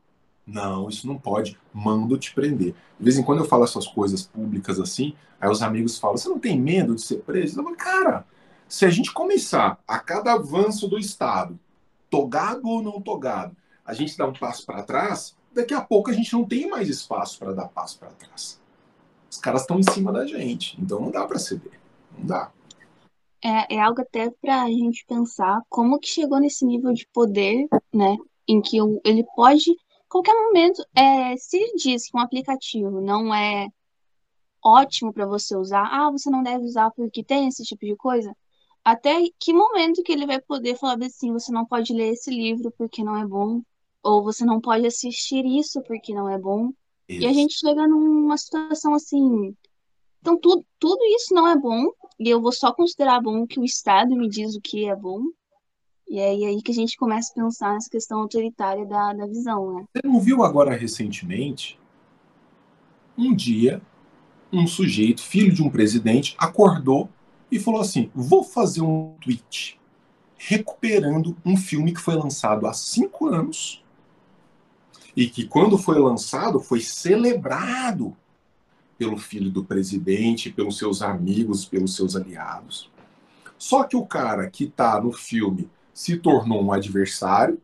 Não, isso não pode. Mando te prender. De vez em quando eu falo essas coisas públicas assim, aí os amigos falam: você não tem medo de ser preso? Eu falo, cara, se a gente começar a cada avanço do Estado, togado ou não togado, a gente dá um passo para trás, daqui a pouco a gente não tem mais espaço para dar passo para trás. Os caras estão em cima da gente, então não dá para ceder. Não dá. É, é algo até para a gente pensar como que chegou nesse nível de poder, né? Em que ele pode, qualquer momento, é, se ele diz que um aplicativo não é ótimo para você usar, ah, você não deve usar porque tem esse tipo de coisa, até que momento que ele vai poder falar assim, você não pode ler esse livro porque não é bom, ou você não pode assistir isso porque não é bom, isso. E a gente chega numa situação assim. Então, tudo, tudo isso não é bom, e eu vou só considerar bom o que o Estado me diz o que é bom. E é aí que a gente começa a pensar nessa questão autoritária da, da visão, né? Você não viu agora recentemente? Um dia, um sujeito, filho de um presidente, acordou e falou assim: vou fazer um tweet recuperando um filme que foi lançado há cinco anos e que, quando foi lançado, foi celebrado pelo filho do presidente, pelos seus amigos, pelos seus aliados. Só que o cara que está no filme se tornou um adversário,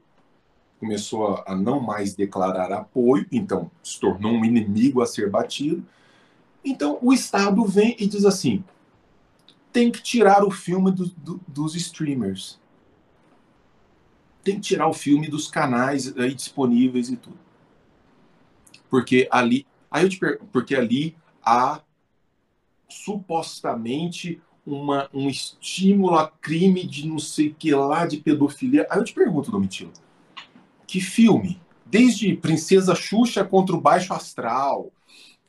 começou a não mais declarar apoio, então se tornou um inimigo a ser batido. Então o Estado vem e diz assim: tem que tirar o filme do, do, dos streamers. Tem que tirar o filme dos canais aí disponíveis e tudo. Porque ali, aí eu te pergunto, porque ali há supostamente uma, um estímulo a crime de não sei que lá, de pedofilia. Aí eu te pergunto, Domitila, que filme? Desde Princesa Xuxa contra o Baixo Astral,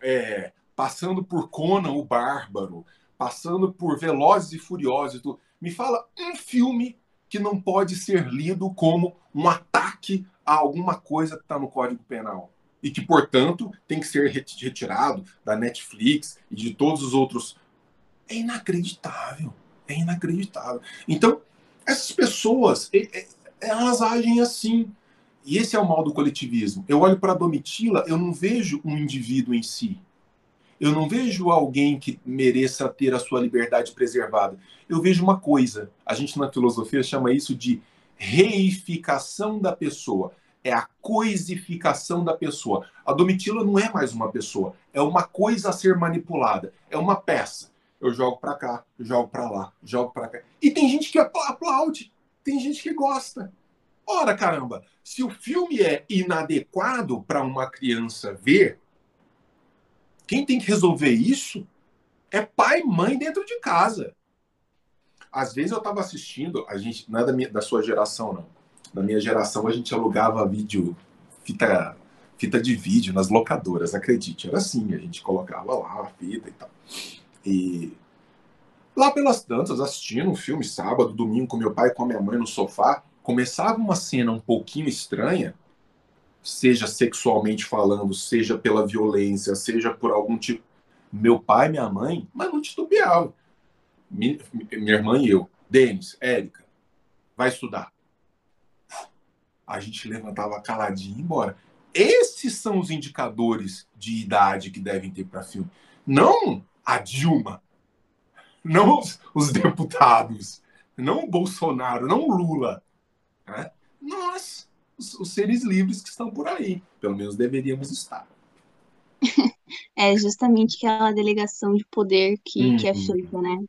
é, passando por Conan o Bárbaro, passando por Velozes e Furiosos, me fala um filme que não pode ser lido como um ataque a alguma coisa que está no Código Penal e que, portanto, tem que ser retirado da Netflix e de todos os outros. É inacreditável. É inacreditável. Então, essas pessoas, elas agem assim. E esse é o mal do coletivismo. Eu olho para a Domitila, eu não vejo um indivíduo em si. Eu não vejo alguém que mereça ter a sua liberdade preservada. Eu vejo uma coisa. A gente na filosofia chama isso de reificação da pessoa. É a coisificação da pessoa. A Domitila não é mais uma pessoa, é uma coisa a ser manipulada, é uma peça. Eu jogo para cá, jogo para lá, jogo para cá. E tem gente que aplaude, tem gente que gosta. Ora, caramba, se o filme é inadequado para uma criança ver, quem tem que resolver isso é pai e mãe dentro de casa. Às vezes eu estava assistindo, a gente não é da, minha, da sua geração, não. Da minha geração a gente alugava vídeo, fita, fita de vídeo nas locadoras, acredite. Era assim, a gente colocava lá a fita e tal. E lá pelas tantas, assistindo um filme sábado, domingo com meu pai e com a minha mãe no sofá, começava uma cena um pouquinho estranha, seja sexualmente falando, seja pela violência, seja por algum tipo. Meu pai, minha mãe, mas não titubeava. Minha, minha irmã e eu, Denis, Érica, vai estudar. A gente levantava caladinho e ia embora. Esses são os indicadores de idade que devem ter para filme. Não a Dilma, não os, os, deputados, não o Bolsonaro, não o Lula. Né? Nós, os, os seres livres que estão por aí, pelo menos deveríamos estar. [laughs] É justamente aquela delegação de poder que, uhum. que é uhum. feita, né?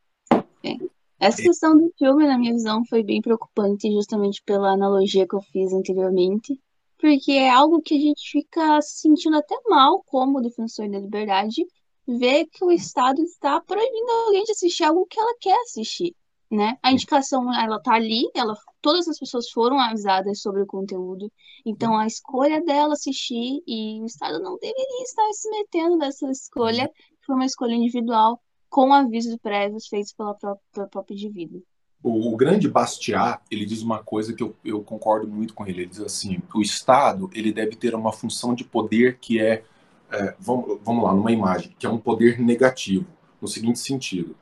Essa questão do filme, na minha visão, foi bem preocupante, justamente pela analogia que eu fiz anteriormente, porque é algo que a gente fica se sentindo até mal como defensor da liberdade, ver que o Estado está proibindo alguém de assistir algo que ela quer assistir, né? A indicação, ela tá ali, ela, todas as pessoas foram avisadas sobre o conteúdo, então a escolha dela assistir, e o Estado não deveria estar se metendo nessa escolha, foi uma escolha individual, com avisos prévios feitos pela própria, própria indivíduo. O, o, grande Bastiat, ele diz uma coisa que eu, eu, concordo muito com ele. Ele diz assim, o Estado ele deve ter uma função de poder que é, é vamos, vamos lá, numa imagem, que é um poder negativo, no seguinte sentido.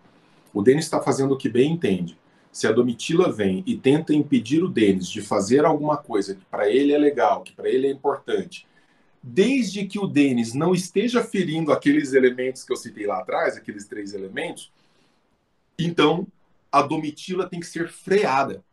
O Denis está fazendo o que bem entende. Se a Domitila vem e tenta impedir o Denis de fazer alguma coisa que para ele é legal, que para ele é importante, desde que o Denis não esteja ferindo aqueles elementos que eu citei lá atrás, aqueles três elementos, então a domitila tem que ser freada.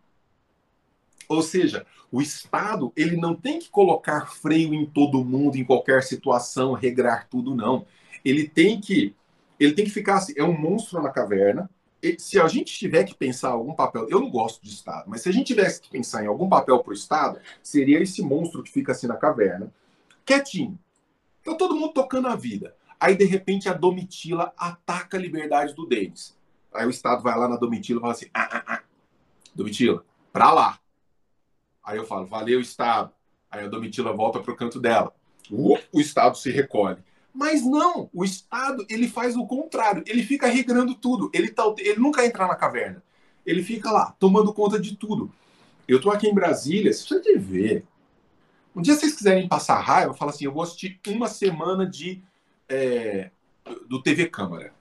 Ou seja, o Estado ele não tem que colocar freio em todo mundo, em qualquer situação, regrar tudo, não. Ele tem que ele tem que ficar assim, é um monstro na caverna. E se a gente tiver que pensar algum papel, eu não gosto de Estado, mas se a gente tivesse que pensar em algum papel para o Estado, seria esse monstro que fica assim na caverna quietinho. Então todo mundo tocando a vida. Aí de repente a Domitila ataca a liberdade do Denis. Aí o Estado vai lá na Domitila e fala assim: ah, ah, ah. Domitila, pra lá. Aí eu falo: valeu, Estado. Aí a Domitila volta pro canto dela. O, o Estado se recolhe. Mas não, o Estado ele faz o contrário. Ele fica regrando tudo. Ele, tá, ele nunca entra na caverna. Ele fica lá, tomando conta de tudo. Eu tô aqui em Brasília, você precisa de ver. Um dia vocês quiserem passar raiva, fala assim, eu vou assistir uma semana de é, do TV Câmara.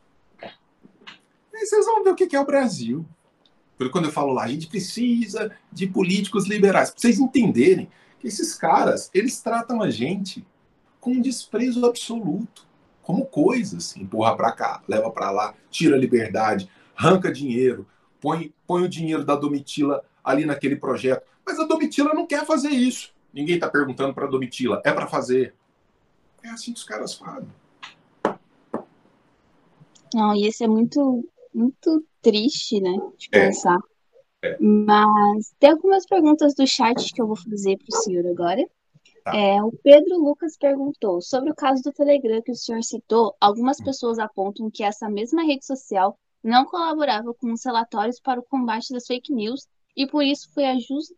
Aí vocês vão ver o que é o Brasil. Porque quando eu falo lá, a gente precisa de políticos liberais. Para vocês entenderem que esses caras, eles tratam a gente com um desprezo absoluto. Como coisas. Empurra para cá, leva para lá, tira a liberdade, arranca dinheiro, põe, põe o dinheiro da Domitila ali naquele projeto. Mas a Domitila não quer fazer isso. Ninguém está perguntando para Domitila, é para fazer. É assim que os caras fazem. Não, e isso é muito, muito triste, né? De é. pensar. É. Mas tem algumas perguntas do chat que eu vou fazer para o senhor agora. Tá. É, o Pedro Lucas perguntou sobre o caso do Telegram que o senhor citou. Algumas hum. pessoas apontam que essa mesma rede social não colaborava com os relatórios para o combate das fake news e por isso foi just,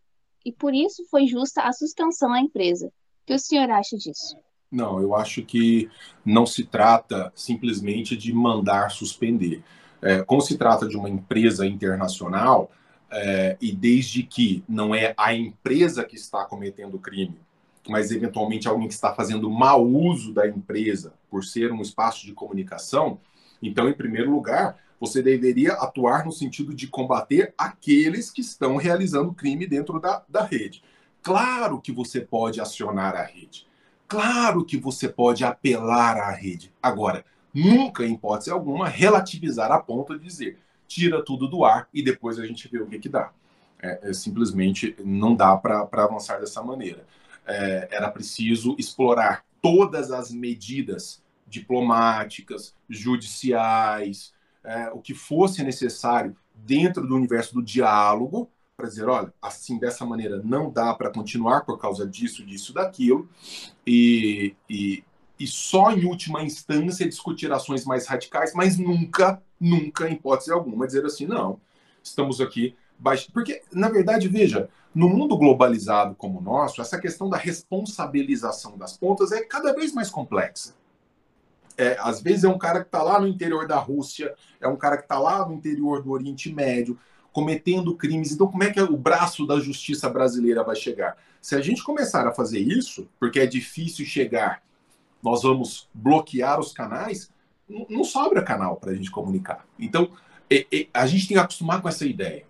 e por isso foi justa a suspensão à empresa. O que o senhor acha disso? Não, eu acho que não se trata simplesmente de mandar suspender. É, como se trata de uma empresa internacional, é, e desde que não é a empresa que está cometendo o crime, mas eventualmente alguém que está fazendo mau uso da empresa por ser um espaço de comunicação, então, em primeiro lugar, você deveria atuar no sentido de combater aqueles que estão realizando crime dentro da, da rede. Claro que você pode acionar a rede. Claro que você pode apelar à rede. Agora, nunca, em hipótese alguma, relativizar a ponto de dizer tira tudo do ar e depois a gente vê o que, que dá. É, é, simplesmente não dá para avançar dessa maneira. É, era preciso explorar todas as medidas diplomáticas, judiciais, é, o que fosse necessário dentro do universo do diálogo para dizer, olha, assim dessa maneira não dá para continuar por causa disso, disso, daquilo, e, e, e só em última instância discutir ações mais radicais, mas nunca, nunca, em hipótese alguma, dizer assim, não, estamos aqui Porque, na verdade, veja, no mundo globalizado como o nosso, essa questão da responsabilização das pontas é cada vez mais complexa. É, às vezes é um cara que está lá no interior da Rússia, é um cara que está lá no interior do Oriente Médio, cometendo crimes. Então, como é que o braço da justiça brasileira vai chegar? Se a gente começar a fazer isso, porque é difícil chegar, nós vamos bloquear os canais, não sobra canal para a gente comunicar. Então, a gente tem que acostumar com essa ideia.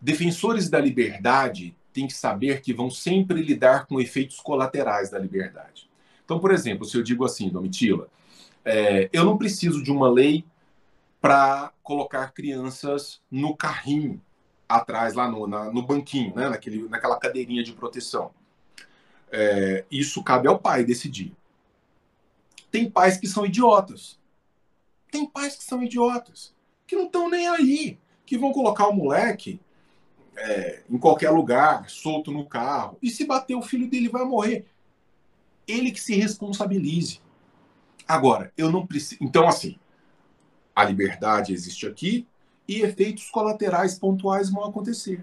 Defensores da liberdade têm que saber que vão sempre lidar com efeitos colaterais da liberdade. Então, por exemplo, se eu digo assim, Domitila, é, eu não preciso de uma lei para colocar crianças no carrinho atrás, lá no, na, no banquinho, né? Naquele, naquela cadeirinha de proteção. É, isso cabe ao pai decidir. Tem pais que são idiotas. Tem pais que são idiotas, que não estão nem aí, que vão colocar o moleque é, em qualquer lugar, solto no carro, e se bater o filho dele vai morrer. Ele que se responsabilize. Agora, eu não preciso. Então, assim, a liberdade existe aqui e efeitos colaterais pontuais vão acontecer.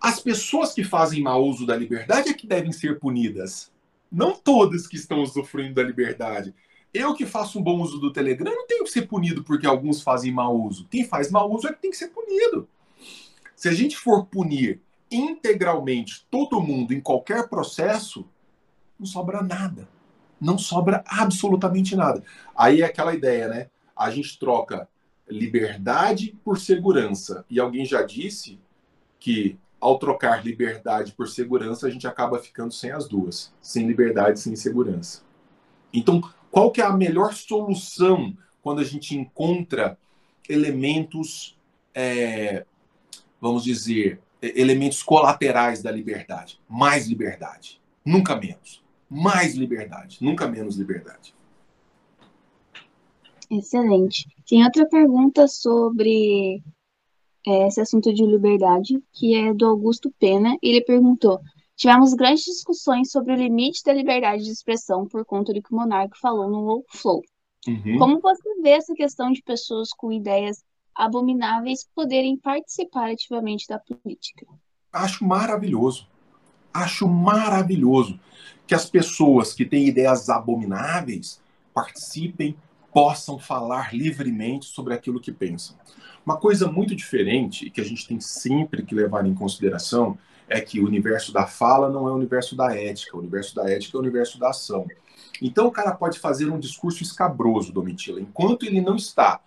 As pessoas que fazem mau uso da liberdade é que devem ser punidas. Não todas que estão usufruindo da liberdade. Eu que faço um bom uso do Telegram não tenho que ser punido porque alguns fazem mau uso. Quem faz mau uso é que tem que ser punido. Se a gente for punir integralmente todo mundo em qualquer processo, não sobra nada não sobra absolutamente nada. Aí é aquela ideia, né? A gente troca liberdade por segurança. E alguém já disse que ao trocar liberdade por segurança, a gente acaba ficando sem as duas, sem liberdade, sem segurança. Então, qual que é a melhor solução quando a gente encontra elementos, é, vamos dizer, elementos colaterais da liberdade? Mais liberdade, nunca menos mais liberdade, nunca menos liberdade. Excelente. Tem outra pergunta sobre é, esse assunto de liberdade, que é do Augusto Pena. Ele perguntou: Tivemos grandes discussões sobre o limite da liberdade de expressão por conta do que o Monarco falou no Flow. Uhum. Como você vê essa questão de pessoas com ideias abomináveis poderem participar ativamente da política? Acho maravilhoso. Acho maravilhoso que as pessoas que têm ideias abomináveis participem, possam falar livremente sobre aquilo que pensam. Uma coisa muito diferente que a gente tem sempre que levar em consideração é que o universo da fala não é o universo da ética, o universo da ética é o universo da ação. Então o cara pode fazer um discurso escabroso, Domitila, enquanto ele não está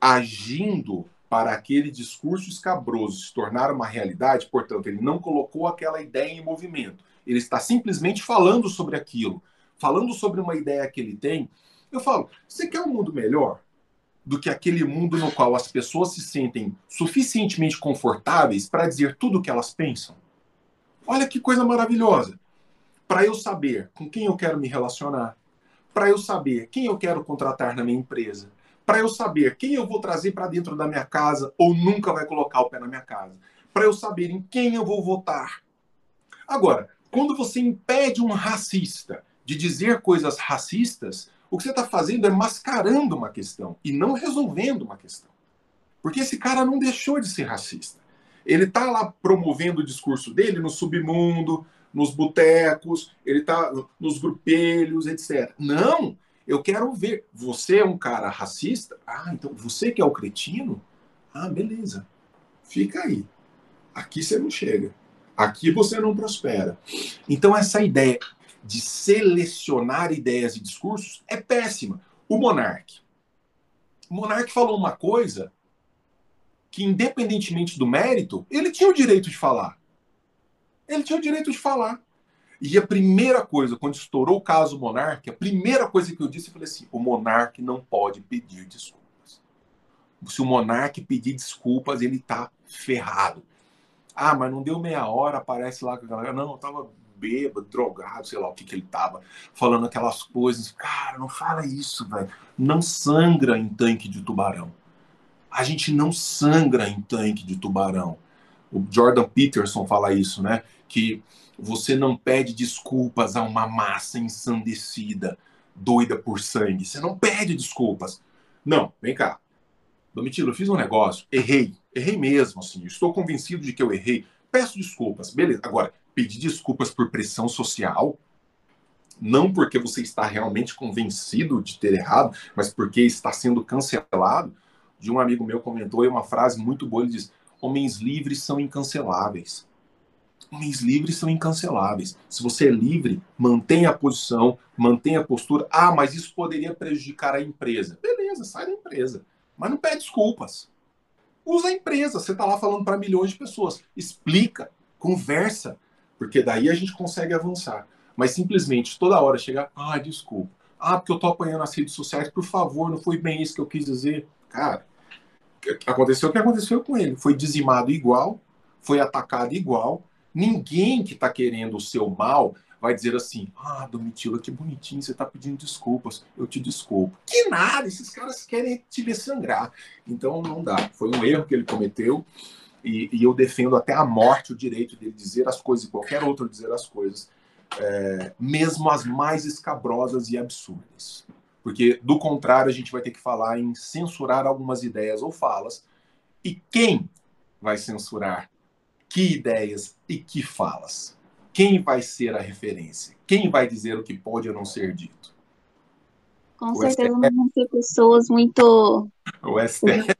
agindo para aquele discurso escabroso se tornar uma realidade, portanto, ele não colocou aquela ideia em movimento. Ele está simplesmente falando sobre aquilo, falando sobre uma ideia que ele tem. Eu falo, você quer um mundo melhor do que aquele mundo no qual as pessoas se sentem suficientemente confortáveis para dizer tudo o que elas pensam? Olha que coisa maravilhosa. Para eu saber com quem eu quero me relacionar, para eu saber quem eu quero contratar na minha empresa, para eu saber quem eu vou trazer para dentro da minha casa ou nunca vai colocar o pé na minha casa, para eu saber em quem eu vou votar. Agora, quando você impede um racista de dizer coisas racistas, o que você está fazendo é mascarando uma questão e não resolvendo uma questão. Porque esse cara não deixou de ser racista. Ele está lá promovendo o discurso dele no submundo, nos botecos, ele está nos grupelhos, etc. Não! Eu quero ver. Você é um cara racista? Ah, então você que é o cretino? Ah, beleza. Fica aí. Aqui você não chega. Aqui você não prospera. Então, essa ideia de selecionar ideias e discursos é péssima. O Monark. O falou uma coisa que, independentemente do mérito, ele tinha o direito de falar. Ele tinha o direito de falar. E a primeira coisa, quando estourou o caso Monarque, a primeira coisa que eu disse, eu falei assim: o Monarque não pode pedir desculpas. Se o Monarque pedir desculpas, ele tá ferrado. Ah, mas não deu meia hora, aparece lá com a galera. Não, eu tava bêbado, drogado, sei lá o que que ele tava, falando aquelas coisas. Cara, não fala isso, velho. Não sangra em tanque de tubarão. A gente não sangra em tanque de tubarão. O Jordan Peterson fala isso, né? Que você não pede desculpas a uma massa ensandecida, doida por sangue. Você não pede desculpas. Não, vem cá. Domitilo, eu fiz um negócio, errei, errei mesmo, assim, estou convencido de que eu errei. Peço desculpas, beleza. Agora, pedir desculpas por pressão social, não porque você está realmente convencido de ter errado, mas porque está sendo cancelado. De um amigo meu comentou e uma frase muito boa, ele diz: homens livres são incanceláveis. Homens livres são incanceláveis. Se você é livre, mantenha a posição, mantenha a postura. Ah, mas isso poderia prejudicar a empresa. Beleza, sai da empresa. Mas não pede desculpas. Usa a empresa. Você está lá falando para milhões de pessoas. Explica, conversa, porque daí a gente consegue avançar. Mas simplesmente toda hora chegar, ah, desculpa. Ah, porque eu estou apanhando nas redes sociais, por favor, não foi bem isso que eu quis dizer. Cara, aconteceu o que aconteceu com ele. Foi dizimado igual, foi atacado igual. Ninguém que está querendo o seu mal vai dizer assim: Ah, Domitila, que bonitinho, você está pedindo desculpas, eu te desculpo. Que nada, esses caras querem te ver sangrar. Então não dá. Foi um erro que ele cometeu e, e eu defendo até a morte o direito dele dizer as coisas e qualquer outro dizer as coisas, é, mesmo as mais escabrosas e absurdas. Porque, do contrário, a gente vai ter que falar em censurar algumas ideias ou falas. E quem vai censurar que ideias e que falas? Quem vai ser a referência? Quem vai dizer o que pode ou não ser dito? Com o certeza STF. vão ser pessoas muito o STF.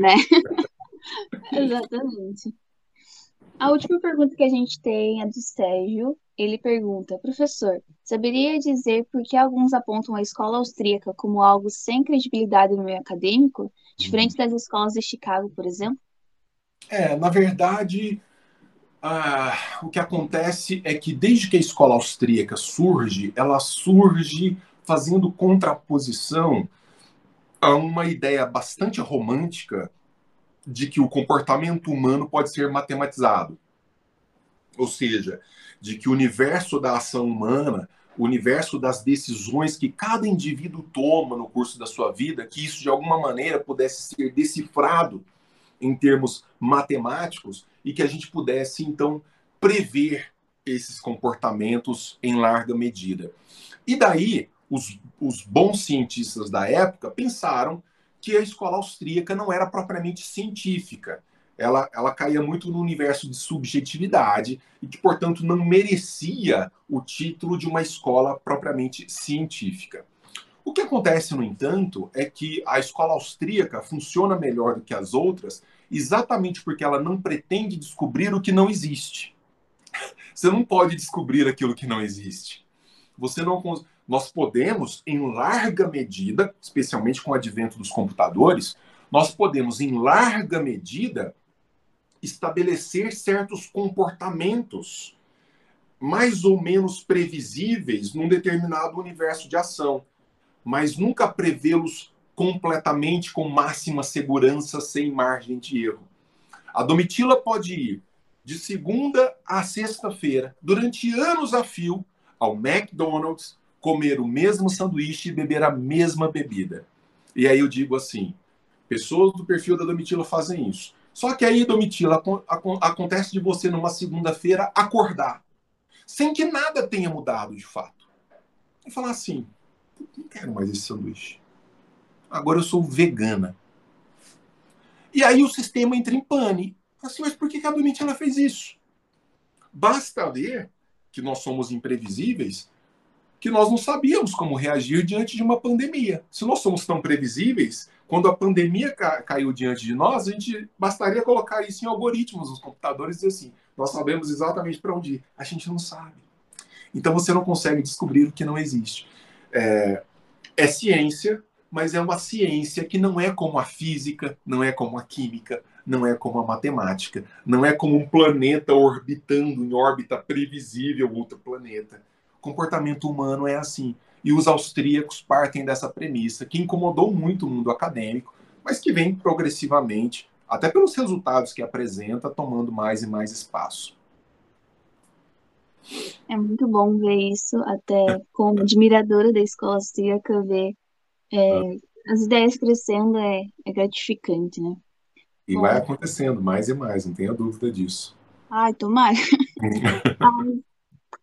né? [laughs] Exatamente. A última pergunta que a gente tem é do Sérgio. Ele pergunta: Professor, saberia dizer por que alguns apontam a escola austríaca como algo sem credibilidade no meio acadêmico, diferente das escolas de Chicago, por exemplo? É, na verdade, ah, o que acontece é que desde que a escola austríaca surge, ela surge fazendo contraposição a uma ideia bastante romântica de que o comportamento humano pode ser matematizado. Ou seja, de que o universo da ação humana, o universo das decisões que cada indivíduo toma no curso da sua vida, que isso de alguma maneira pudesse ser decifrado em termos matemáticos e que a gente pudesse então prever esses comportamentos em larga medida. E daí, os, os bons cientistas da época pensaram que a escola austríaca não era propriamente científica. Ela, ela caía muito no universo de subjetividade e que, portanto, não merecia o título de uma escola propriamente científica. O que acontece, no entanto, é que a escola austríaca funciona melhor do que as outras exatamente porque ela não pretende descobrir o que não existe. [laughs] Você não pode descobrir aquilo que não existe. Você não nós podemos, em larga medida, especialmente com o advento dos computadores, nós podemos, em larga medida, estabelecer certos comportamentos mais ou menos previsíveis num determinado universo de ação, mas nunca prevê-los completamente com máxima segurança, sem margem de erro. A Domitila pode ir de segunda a sexta-feira, durante anos a fio, ao McDonald's, comer o mesmo sanduíche e beber a mesma bebida. E aí eu digo assim: pessoas do perfil da Domitila fazem isso. Só que aí, Domitila, acontece de você numa segunda-feira acordar, sem que nada tenha mudado de fato. E falar assim: não quero mais esse sanduíche. Agora eu sou vegana. E aí o sistema entra em pane. Assim, mas por que a Domitila fez isso? Basta ver que nós somos imprevisíveis que nós não sabíamos como reagir diante de uma pandemia. Se nós somos tão previsíveis, quando a pandemia ca caiu diante de nós, a gente bastaria colocar isso em algoritmos nos computadores e dizer assim: nós sabemos exatamente para onde ir. A gente não sabe. Então você não consegue descobrir o que não existe. É, é ciência, mas é uma ciência que não é como a física, não é como a química, não é como a matemática, não é como um planeta orbitando em órbita previsível outro planeta. O comportamento humano é assim. E os austríacos partem dessa premissa, que incomodou muito o mundo acadêmico, mas que vem progressivamente, até pelos resultados que apresenta, tomando mais e mais espaço. É muito bom ver isso, até como admiradora da escola austríaca, ver é, ah. as ideias crescendo é, é gratificante, né? E vai acontecendo mais e mais, não tenha dúvida disso. Ai, tomara. [laughs]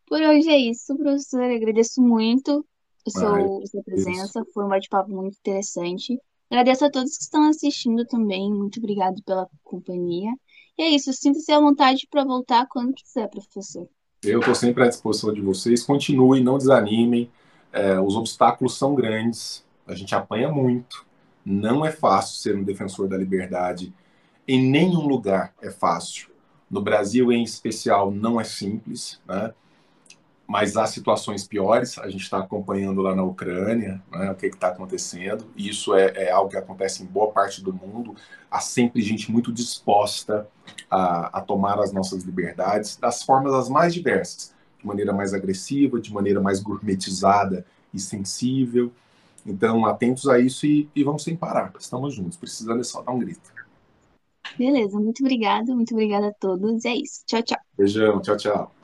Por hoje é isso, professor. agradeço muito a sua, sua presença. Foi um bate-papo muito interessante. Agradeço a todos que estão assistindo também. Muito obrigado pela companhia. E é isso. Sinta-se à vontade para voltar quando quiser, professor. Eu estou sempre à disposição de vocês. Continuem, não desanimem. É, os obstáculos são grandes. A gente apanha muito. Não é fácil ser um defensor da liberdade em nenhum lugar é fácil. No Brasil, em especial, não é simples, né? mas há situações piores. A gente está acompanhando lá na Ucrânia né, o que está acontecendo. E isso é, é, algo que acontece em boa parte do mundo. Há sempre gente muito disposta a, a, tomar as nossas liberdades das formas as mais diversas, de maneira mais agressiva, de maneira mais gourmetizada e sensível. Então, atentos a isso e, e vamos sem parar. Estamos juntos. Precisando é só dar um grito. Beleza, muito obrigada, muito obrigada a todos. É isso. Tchau, tchau. Beijão, tchau, tchau.